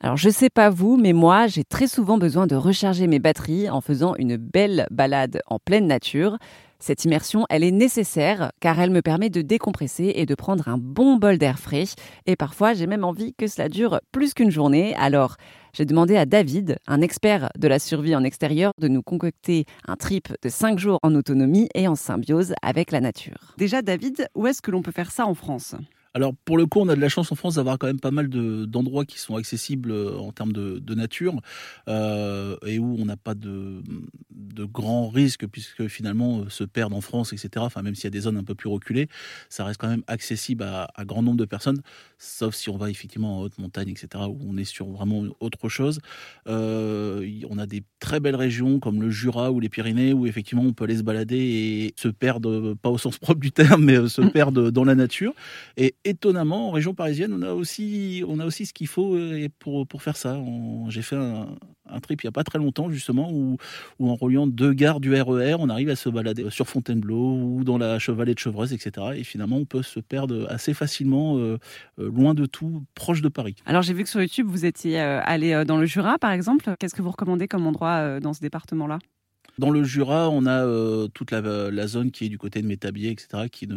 Alors je sais pas vous, mais moi j'ai très souvent besoin de recharger mes batteries en faisant une belle balade en pleine nature. Cette immersion, elle est nécessaire car elle me permet de décompresser et de prendre un bon bol d'air frais. Et parfois, j'ai même envie que cela dure plus qu'une journée. Alors, j'ai demandé à David, un expert de la survie en extérieur, de nous concocter un trip de 5 jours en autonomie et en symbiose avec la nature. Déjà, David, où est-ce que l'on peut faire ça en France? Alors pour le coup, on a de la chance en France d'avoir quand même pas mal d'endroits qui sont accessibles euh, en termes de, nature euh, et où on n'a pas de, de grands risques puisque finalement euh, se perdre en France, etc. Enfin même s'il y a des zones un peu plus reculées, ça reste quand même accessible à, un grand nombre de personnes, sauf si on va effectivement en haute montagne, etc. où on est sur vraiment autre chose. on a des très belles régions comme le Jura ou les Pyrénées où effectivement on peut aller se balader et se perdre, pas au sens propre du terme, mais se perdre dans la nature. Et étonnamment, en région parisienne, on a aussi, on a aussi ce qu'il faut euh, pour, pour faire ça. J'ai fait un, trip il n'y a pas très longtemps, justement, où, en reliant deux gares du RER, e on arrive à se balader sur Fontainebleau ou dans la chevalet de Chevreuse, etc. Et finalement, on peut se perdre assez facilement, euh, euh, loin de tout, proche de Paris. Alors, j'ai vu que sur YouTube, vous étiez allé dans le Jura, par exemple. Qu'est-ce que vous recommandez comme endroit dans ce département-là? Dans le Jura, on a euh, toute la, zone qui est du côté de Métabier, etc., qui,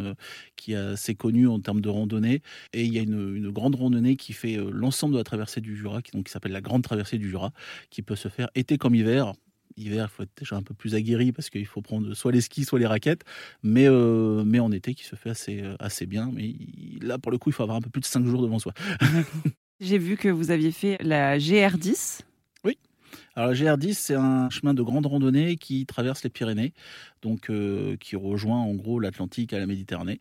qui est assez connue en termes de randonnée. Et il y a une, grande randonnée qui fait euh, l'ensemble de la traversée du Jura, qui, donc, qui s'appelle la Grande Traversée du Jura, qui peut se faire été comme hiver hiver, il faut être déjà un peu plus aguerri parce qu'il faut prendre soit les skis, soit les raquettes, mais, euh, mais en été qui se fait assez, assez bien. Mais là, pour le coup, il faut avoir un peu plus de 5 jours devant soi. J'ai vu que vous aviez fait la GR10. Alors la GR10, c'est un chemin de grande randonnée qui traverse les Pyrénées, donc euh, qui rejoint en gros l'Atlantique à la Méditerranée.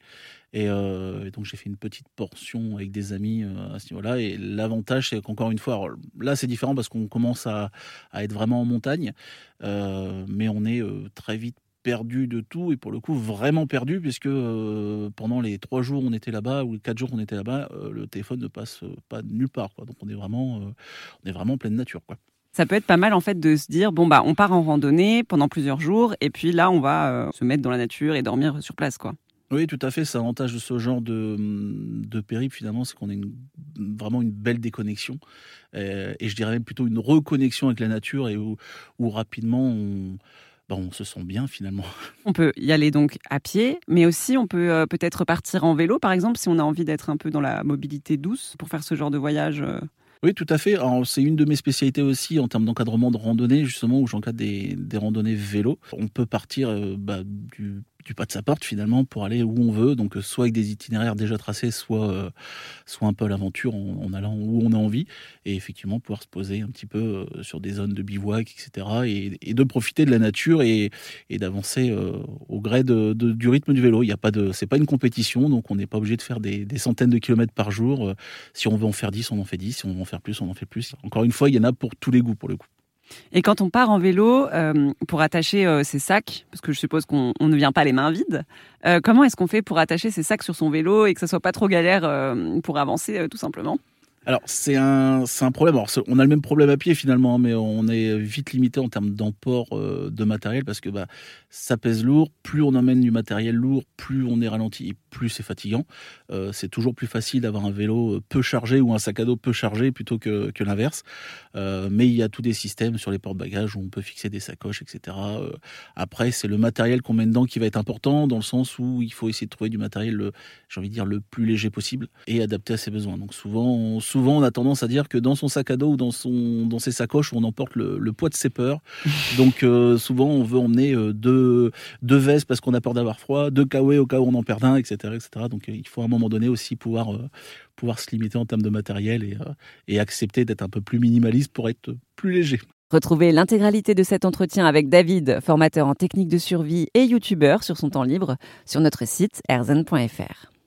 Euh, et, donc j'ai fait une petite portion avec des amis euh, à ce niveau-là. Et l'avantage, c'est qu'encore une fois, là c'est différent parce qu'on commence à, être vraiment en montagne, mais on est très vite perdu de tout et pour le coup vraiment perdu puisque pendant les trois jours on était là-bas ou les quatre jours qu'on était là-bas, le téléphone ne passe pas nulle part. Donc on est vraiment, on est vraiment en pleine nature. Quoi ça peut être pas mal en fait de se dire bon bah on part en randonnée pendant plusieurs jours et puis là on va euh, se mettre dans la nature et dormir sur place quoi. Oui, tout à fait. C'est l'avantage de ce genre de, de périple, finalement, c'est qu'on a vraiment une belle déconnexion. Euh, et je dirais même plutôt une reconnexion avec la nature et où, rapidement on, bah, on se sent bien finalement. On peut y aller donc à pied, mais aussi on peut euh, peut-être partir en vélo, par exemple, si on a envie d'être un peu dans la mobilité douce pour faire ce genre de voyage. Oui, tout à fait. C'est une de mes spécialités aussi en termes d'encadrement de randonnée, justement, où j'encadre des, des randonnées vélo. On peut partir euh, bah, du pas de sa porte finalement pour aller où on veut, donc soit avec des itinéraires déjà tracés, soit, euh, soit un peu à l'aventure en, allant où on a envie, et effectivement pouvoir se poser un petit peu euh, sur des zones de bivouac, etc., et, de profiter de la nature et, d'avancer euh, au gré du rythme du vélo. Il y a pas de, c'est pas une compétition, donc on n'est pas obligé de faire des, des, centaines de kilomètres par jour. Si on veut en faire 10, on en fait 10, si on veut en faire plus, on en fait plus. Encore une fois, il y en a pour tous les goûts pour le coup. Et quand on part en vélo euh, pour attacher euh, ses sacs, parce que je suppose qu'on ne vient pas les mains vides, euh, comment est-ce qu'on fait pour attacher ses sacs sur son vélo et que ça soit pas trop galère pour avancer tout simplement? Alors c'est un, un problème. On a le même problème à pied finalement, hein, mais on est vite limité en termes d'emport de matériel parce que bah, ça pèse lourd. Plus on emmène du matériel lourd, plus on est ralenti plus c'est fatigant. Euh, c'est toujours plus facile d'avoir un vélo euh, peu chargé ou un sac à dos peu chargé plutôt que, que l'inverse. Euh, mais il y a tous des systèmes sur les porte-bagages où on peut fixer des sacoches, etc. après, c'est le matériel qu'on met dedans qui va être important dans le sens où il faut essayer de trouver du matériel, j'ai envie de dire, le plus léger possible et adapté à ses besoins. Donc souvent, souvent, on a tendance à dire que dans son sac à dos ou dans, son, dans ses sacoches, on emporte le, le poids de ses peurs. Donc souvent, on veut emmener deux deux, vestes parce qu'on a peur d'avoir froid, deux kawaii au cas où on en perd un, etc. Donc euh, il faut à un moment donné aussi pouvoir, euh, pouvoir se limiter en termes de matériel et, euh, et accepter d'être un peu plus minimaliste pour être plus léger. Retrouvez l'intégralité de cet entretien avec David, formateur en technique de survie et youtubeur sur son temps libre, sur notre site erzen.fr.